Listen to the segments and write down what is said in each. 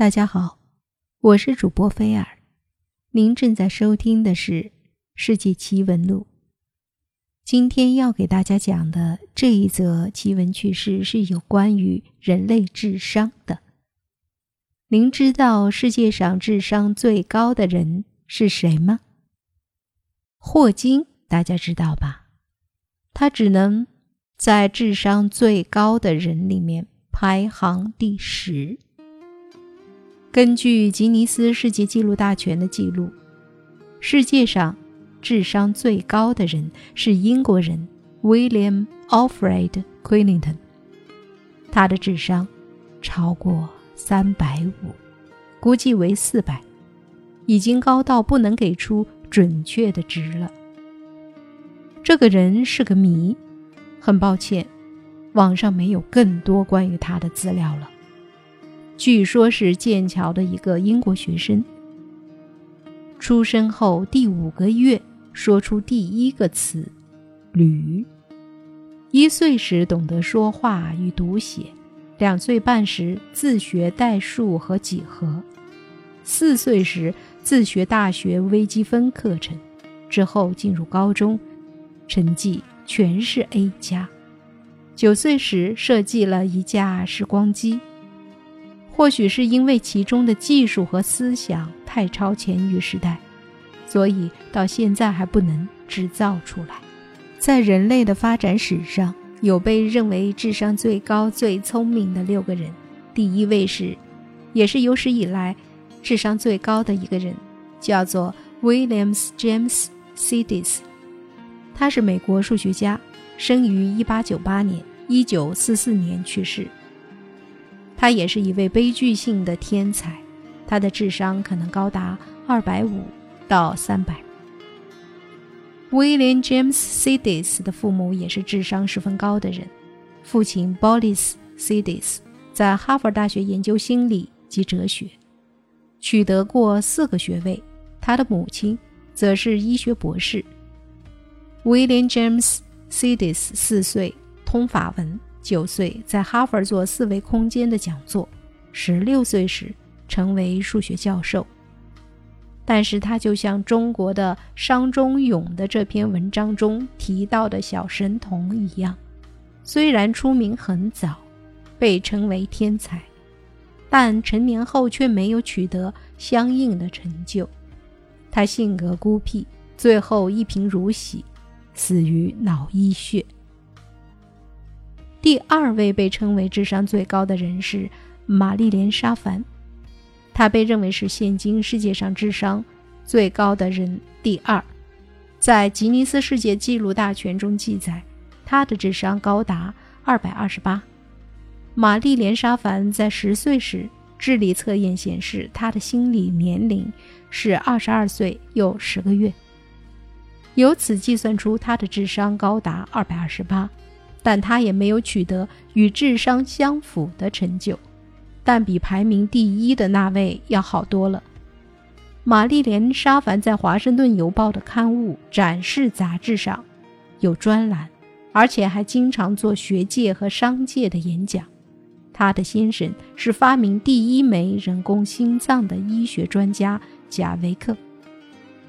大家好，我是主播菲尔，您正在收听的是《世界奇闻录》。今天要给大家讲的这一则奇闻趣事是有关于人类智商的。您知道世界上智商最高的人是谁吗？霍金，大家知道吧？他只能在智商最高的人里面排行第十。根据吉尼斯世界纪录大全的记录，世界上智商最高的人是英国人 William Alfred Quinlinton，他的智商超过三百五，估计为四百，已经高到不能给出准确的值了。这个人是个谜，很抱歉，网上没有更多关于他的资料了。据说，是剑桥的一个英国学生。出生后第五个月，说出第一个词“驴”。一岁时懂得说话与读写，两岁半时自学代数和几何，四岁时自学大学微积分课程，之后进入高中，成绩全是 A 加。九岁时设计了一架时光机。或许是因为其中的技术和思想太超前于时代，所以到现在还不能制造出来。在人类的发展史上，有被认为智商最高、最聪明的六个人。第一位是，也是有史以来智商最高的一个人，叫做 William James Sidis。他是美国数学家，生于1898年，1944年去世。他也是一位悲剧性的天才，他的智商可能高达二百五到三百。William James Sidis 的父母也是智商十分高的人，父亲 b o l i s Sidis 在哈佛大学研究心理及哲学，取得过四个学位，他的母亲则是医学博士。William James Sidis 四岁通法文。九岁在哈佛做四维空间的讲座，十六岁时成为数学教授。但是他就像中国的商仲永的这篇文章中提到的小神童一样，虽然出名很早，被称为天才，但成年后却没有取得相应的成就。他性格孤僻，最后一贫如洗，死于脑溢血。第二位被称为智商最高的人是玛丽莲·沙凡，她被认为是现今世界上智商最高的人第二。在吉尼斯世界纪录大全中记载，她的智商高达二百二十八。玛丽莲·沙凡在十岁时，智力测验显示她的心理年龄是二十二岁又十个月，由此计算出她的智商高达二百二十八。但他也没有取得与智商相符的成就，但比排名第一的那位要好多了。玛丽莲·沙凡在《华盛顿邮报》的刊物《展示》杂志上有专栏，而且还经常做学界和商界的演讲。他的先生是发明第一枚人工心脏的医学专家贾维克。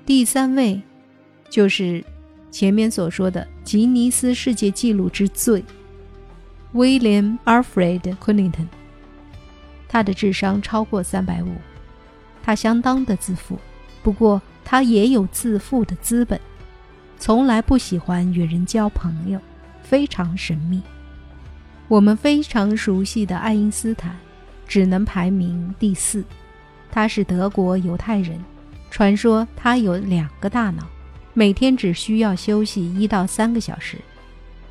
第三位就是。前面所说的吉尼斯世界纪录之最，William Alfred Quinton，他的智商超过三百五，他相当的自负，不过他也有自负的资本，从来不喜欢与人交朋友，非常神秘。我们非常熟悉的爱因斯坦，只能排名第四，他是德国犹太人，传说他有两个大脑。每天只需要休息一到三个小时，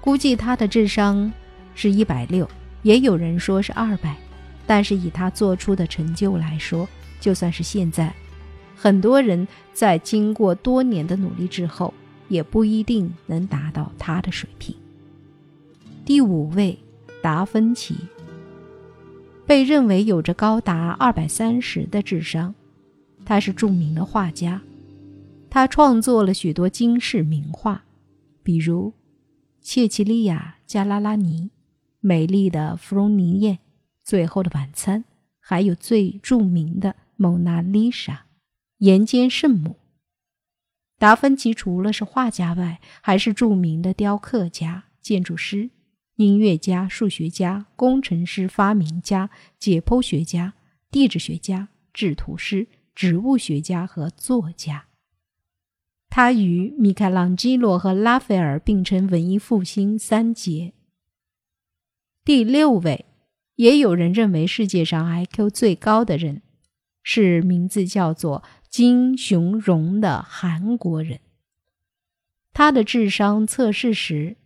估计他的智商是一百六，也有人说是二百，但是以他做出的成就来说，就算是现在，很多人在经过多年的努力之后，也不一定能达到他的水平。第五位，达芬奇，被认为有着高达二百三十的智商，他是著名的画家。他创作了许多惊世名画，比如《切奇利亚·加拉拉尼》《美丽的弗隆尼叶》《最后的晚餐》还有最著名的《蒙娜丽莎》，岩间圣母。达芬奇除了是画家外，还是著名的雕刻家、建筑师、音乐家、数学家、工程师、发明家、解剖学家、地质学家、制图师、植物学家和作家。他与米开朗基罗和拉斐尔并称文艺复兴三杰。第六位，也有人认为世界上 IQ 最高的人，是名字叫做金雄荣的韩国人。他的智商测试时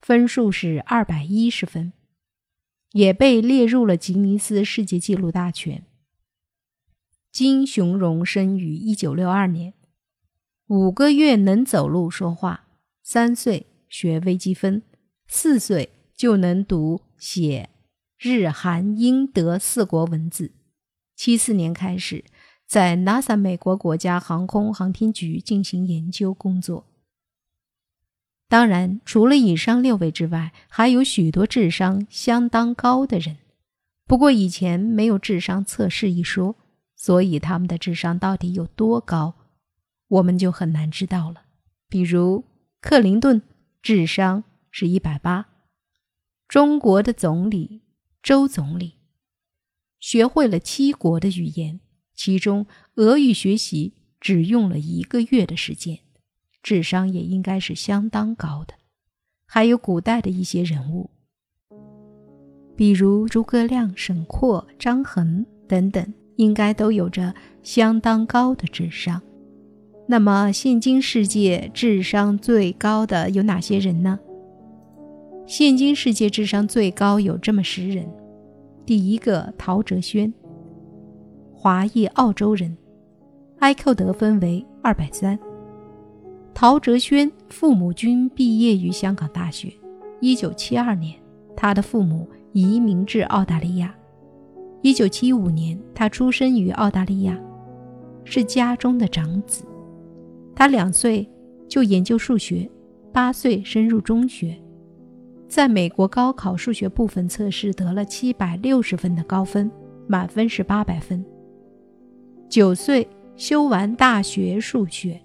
分数是二百一十分，也被列入了吉尼斯世界纪录大全。金雄荣生于一九六二年。五个月能走路说话，三岁学微积分，四岁就能读写日韩英德四国文字。七四年开始在 NASA 美国国家航空航天局进行研究工作。当然，除了以上六位之外，还有许多智商相当高的人。不过以前没有智商测试一说，所以他们的智商到底有多高？我们就很难知道了。比如克林顿智商是一百八，中国的总理周总理学会了七国的语言，其中俄语学习只用了一个月的时间，智商也应该是相当高的。还有古代的一些人物，比如诸葛亮、沈括、张衡等等，应该都有着相当高的智商。那么，现今世界智商最高的有哪些人呢？现今世界智商最高有这么十人：第一个，陶哲轩，华裔澳洲人，IQ 得分为二百三。陶哲轩父母均毕业于香港大学。一九七二年，他的父母移民至澳大利亚。一九七五年，他出生于澳大利亚，是家中的长子。他两岁就研究数学，八岁升入中学，在美国高考数学部分测试得了七百六十分的高分，满分是八百分。九岁修完大学数学，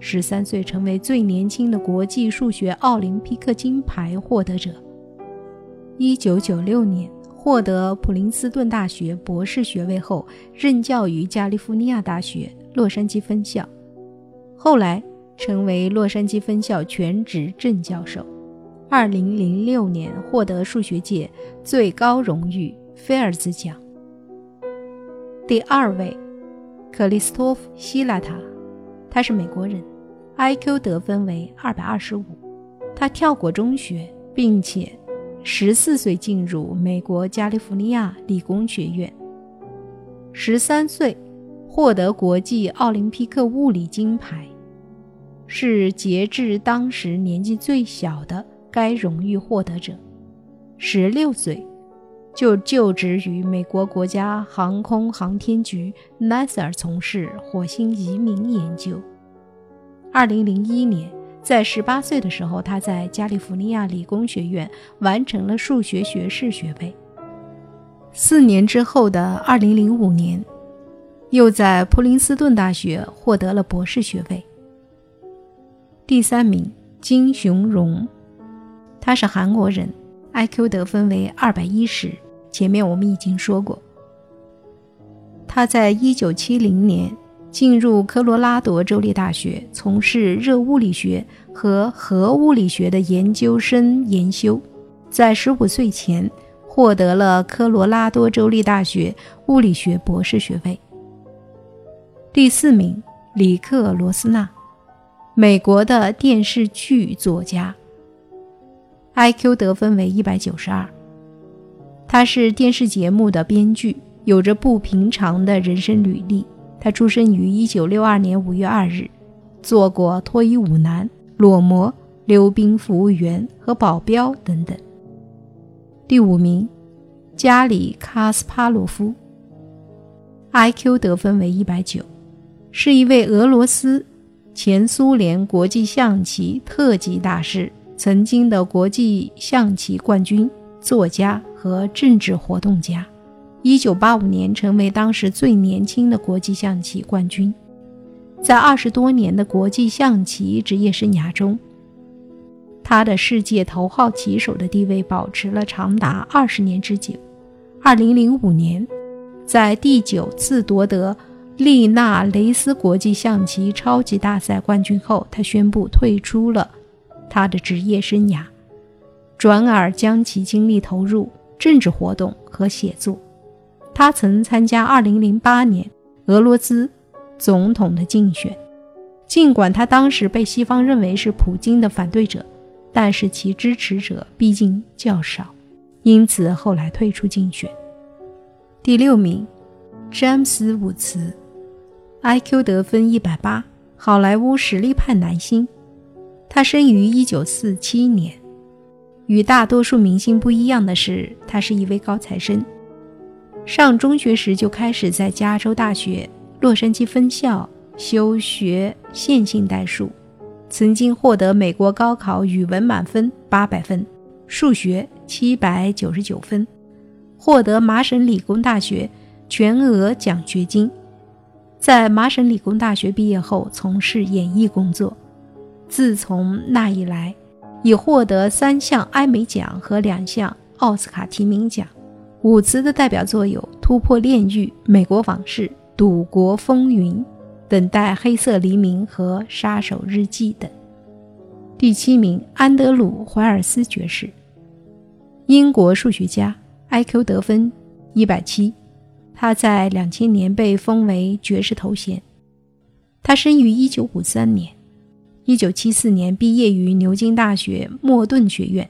十三岁成为最年轻的国际数学奥林匹克金牌获得者。一九九六年获得普林斯顿大学博士学位后，任教于加利福尼亚大学洛杉矶分校。后来成为洛杉矶分校全职正教授。二零零六年获得数学界最高荣誉菲尔兹奖。第二位，克里斯托夫·希拉塔，他是美国人，IQ 得分为二百二十五。他跳过中学，并且十四岁进入美国加利福尼亚理工学院。十三岁获得国际奥林匹克物理金牌。是截至当时年纪最小的该荣誉获得者，十六岁就就职于美国国家航空航天局 NASA 从事火星移民研究。二零零一年，在十八岁的时候，他在加利福尼亚理工学院完成了数学学士学位。四年之后的二零零五年，又在普林斯顿大学获得了博士学位。第三名金雄荣，他是韩国人，IQ 得分为二百一十。前面我们已经说过，他在一九七零年进入科罗拉多州立大学，从事热物理学和核物理学的研究生研修，在十五岁前获得了科罗拉多州立大学物理学博士学位。第四名里克罗斯纳。美国的电视剧作家，IQ 得分为一百九十二。他是电视节目的编剧，有着不平常的人生履历。他出生于一九六二年五月二日，做过脱衣舞男、裸模、溜冰服务员和保镖等等。第五名，加里卡斯帕洛夫，IQ 得分为一百九，是一位俄罗斯。前苏联国际象棋特级大师，曾经的国际象棋冠军，作家和政治活动家，一九八五年成为当时最年轻的国际象棋冠军。在二十多年的国际象棋职业生涯中，他的世界头号棋手的地位保持了长达二十年之久。二零零五年，在第九次夺得利纳雷斯国际象棋超级大赛冠军后，他宣布退出了他的职业生涯，转而将其精力投入政治活动和写作。他曾参加2008年俄罗斯总统的竞选，尽管他当时被西方认为是普京的反对者，但是其支持者毕竟较少，因此后来退出竞选。第六名，詹姆斯·伍茨，IQ 得分180，好莱坞实力派男星。他生于1947年。与大多数明星不一样的是，他是一位高材生。上中学时就开始在加州大学洛杉矶分校修学线性代数，曾经获得美国高考语文满分八百分，数学七百九十九分，获得麻省理工大学全额奖学金。在麻省理工大学毕业后，从事演艺工作。自从那以来，已获得三项艾美奖和两项奥斯卡提名奖。伍兹的代表作有《突破炼狱》《美国往事》《赌国风云》《等待黑色黎明》和《杀手日记》等。第七名，安德鲁·怀尔斯爵士，英国数学家，IQ 得分一百七，他在两千年被封为爵士头衔。他生于一九五三年，一九七四年毕业于牛津大学莫顿学院。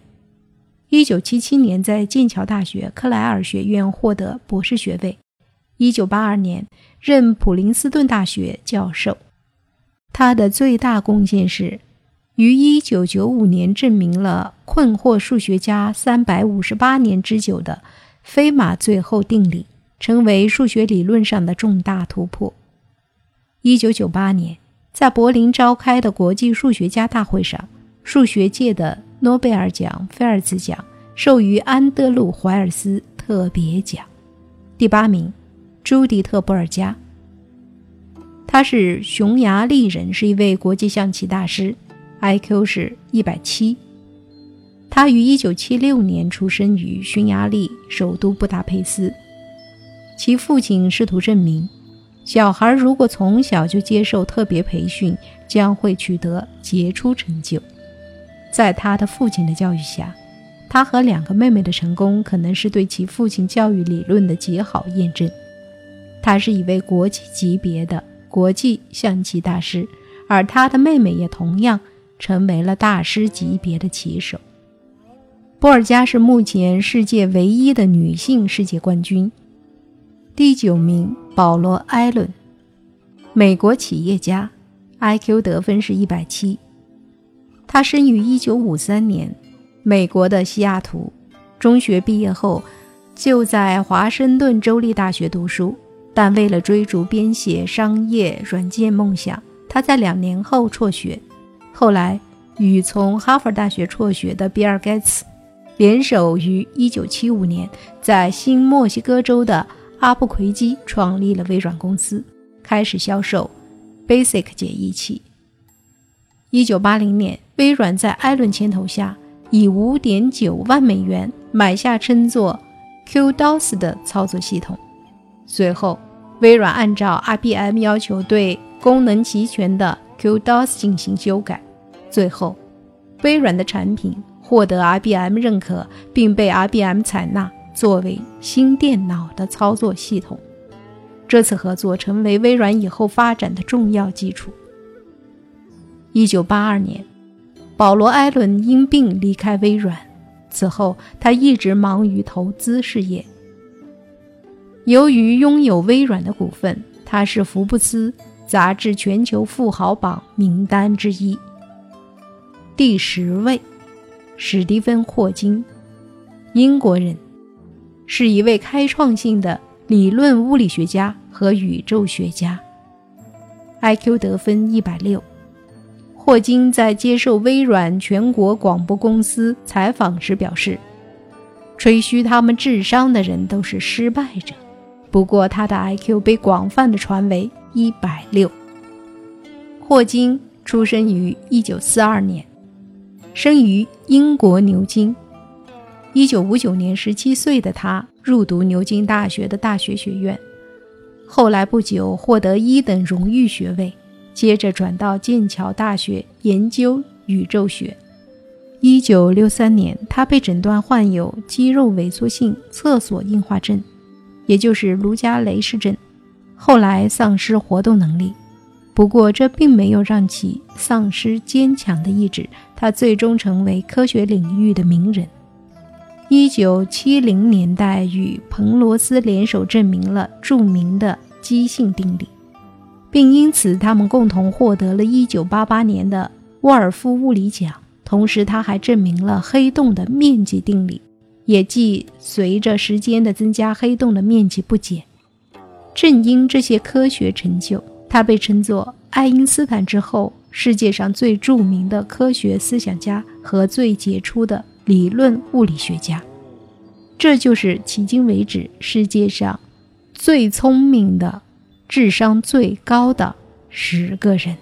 一九七七年，在剑桥大学克莱尔学院获得博士学位。一九八二年，任普林斯顿大学教授。他的最大贡献是，于一九九五年证明了困惑数学家三百五十八年之久的飞马最后定理，成为数学理论上的重大突破。一九九八年，在柏林召开的国际数学家大会上，数学界的。诺贝尔奖菲尔兹奖授予安德鲁·怀尔斯特别奖。第八名，朱迪特·布尔加。他是匈牙利人，是一位国际象棋大师，IQ 是一百七。他于一九七六年出生于匈牙利首都布达佩斯。其父亲试图证明，小孩如果从小就接受特别培训，将会取得杰出成就。在他的父亲的教育下，他和两个妹妹的成功可能是对其父亲教育理论的极好验证。他是一位国际级别的国际象棋大师，而他的妹妹也同样成为了大师级别的棋手。波尔加是目前世界唯一的女性世界冠军。第九名，保罗·艾伦，美国企业家，IQ 得分是一百七。他生于1953年，美国的西雅图。中学毕业后，就在华盛顿州立大学读书。但为了追逐编写商业软件梦想，他在两年后辍学。后来与从哈佛大学辍学的比尔·盖茨联手，于1975年在新墨西哥州的阿布奎基创立了微软公司，开始销售 Basic 解译器。1980年。微软在艾伦牵头下，以五点九万美元买下称作 QDOS 的操作系统。随后，微软按照 IBM 要求对功能齐全的 QDOS 进行修改。最后，微软的产品获得 IBM 认可，并被 IBM 采纳作为新电脑的操作系统。这次合作成为微软以后发展的重要基础。1982年。保罗·艾伦因病离开微软，此后他一直忙于投资事业。由于拥有微软的股份，他是福布斯杂志全球富豪榜名单之一。第十位，史蒂芬·霍金，英国人，是一位开创性的理论物理学家和宇宙学家。IQ 得分一百六。霍金在接受微软全国广播公司采访时表示：“吹嘘他们智商的人都是失败者。不过，他的 IQ 被广泛的传为一百六。霍金出生于一九四二年，生于英国牛津。一九五九年，十七岁的他入读牛津大学的大学学院，后来不久获得一等荣誉学位，接着转到剑桥大学研究宇宙学。一九六三年，他被诊断患有肌肉萎缩性厕所硬化症，也就是卢加雷氏症，后来丧失活动能力。不过，这并没有让其丧失坚强的意志，他最终成为科学领域的名人。一九七零年代，与彭罗斯联手证明了著名的基性定理，并因此他们共同获得了一九八八年的沃尔夫物理奖。同时，他还证明了黑洞的面积定理，也即随着时间的增加，黑洞的面积不减。正因这些科学成就，他被称作爱因斯坦之后世界上最著名的科学思想家和最杰出的理论物理学家。这就是迄今为止世界上最聪明的、智商最高的十个人。